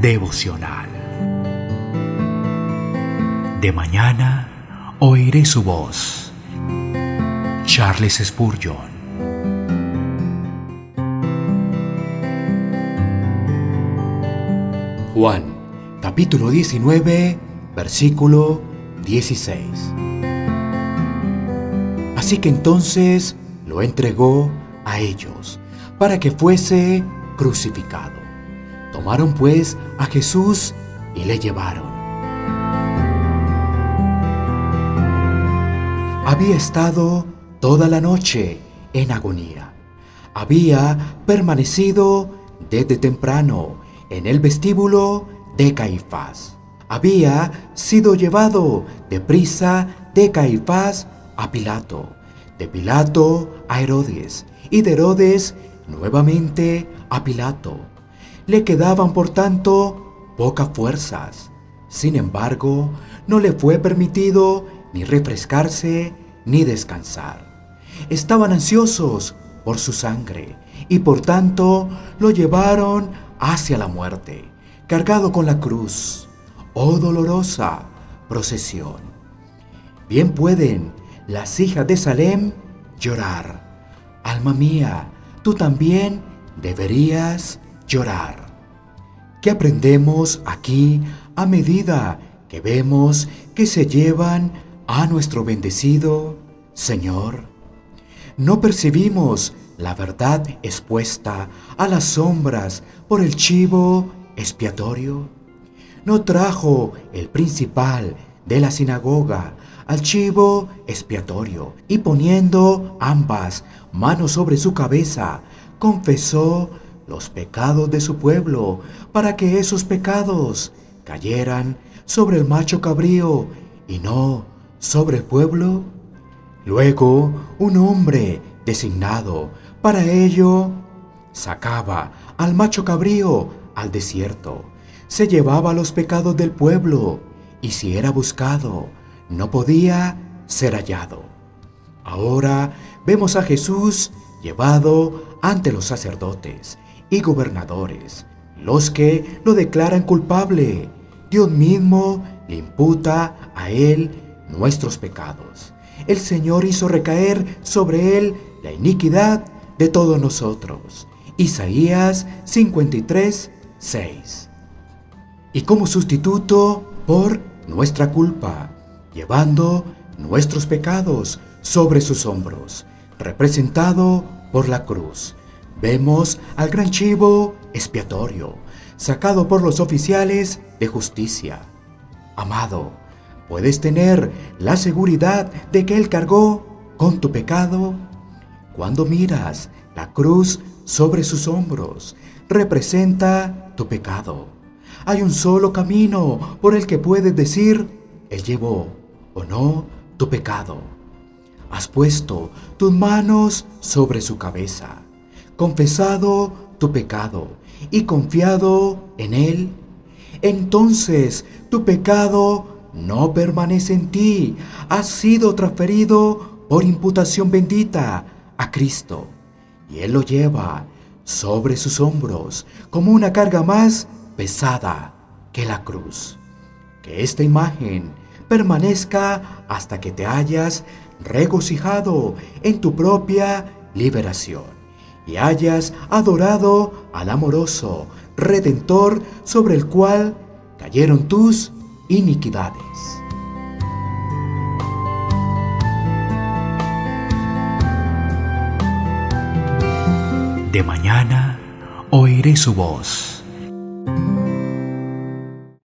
devocional. De mañana oiré su voz. Charles Spurgeon. Juan, capítulo 19, versículo 16. Así que entonces lo entregó a ellos para que fuese crucificado. Tomaron pues a Jesús y le llevaron. Había estado toda la noche en agonía. Había permanecido desde temprano en el vestíbulo de Caifás. Había sido llevado de prisa de Caifás a Pilato, de Pilato a Herodes y de Herodes nuevamente a Pilato. Le quedaban, por tanto, pocas fuerzas. Sin embargo, no le fue permitido ni refrescarse ni descansar. Estaban ansiosos por su sangre y por tanto lo llevaron hacia la muerte, cargado con la cruz. Oh dolorosa procesión. Bien pueden las hijas de Salem llorar. Alma mía, tú también deberías llorar. ¿Qué aprendemos aquí a medida que vemos que se llevan a nuestro bendecido Señor? No percibimos la verdad expuesta a las sombras por el chivo expiatorio. No trajo el principal de la sinagoga al chivo expiatorio y poniendo ambas manos sobre su cabeza, confesó los pecados de su pueblo para que esos pecados cayeran sobre el macho cabrío y no sobre el pueblo? Luego un hombre designado para ello sacaba al macho cabrío al desierto, se llevaba los pecados del pueblo y si era buscado, no podía ser hallado. Ahora vemos a Jesús llevado ante los sacerdotes y gobernadores, los que lo declaran culpable. Dios mismo le imputa a él nuestros pecados. El Señor hizo recaer sobre él la iniquidad de todos nosotros. Isaías 53, 6. Y como sustituto por nuestra culpa, llevando nuestros pecados sobre sus hombros, representado por la cruz. Vemos al gran chivo expiatorio, sacado por los oficiales de justicia. Amado, ¿puedes tener la seguridad de que Él cargó con tu pecado? Cuando miras la cruz sobre sus hombros, representa tu pecado. Hay un solo camino por el que puedes decir, Él llevó o no tu pecado. Has puesto tus manos sobre su cabeza, confesado tu pecado y confiado en Él. Entonces tu pecado no permanece en ti, has sido transferido por imputación bendita a Cristo y Él lo lleva sobre sus hombros como una carga más pesada que la cruz. Que esta imagen permanezca hasta que te hayas regocijado en tu propia liberación y hayas adorado al amoroso Redentor sobre el cual cayeron tus iniquidades. De mañana oiré su voz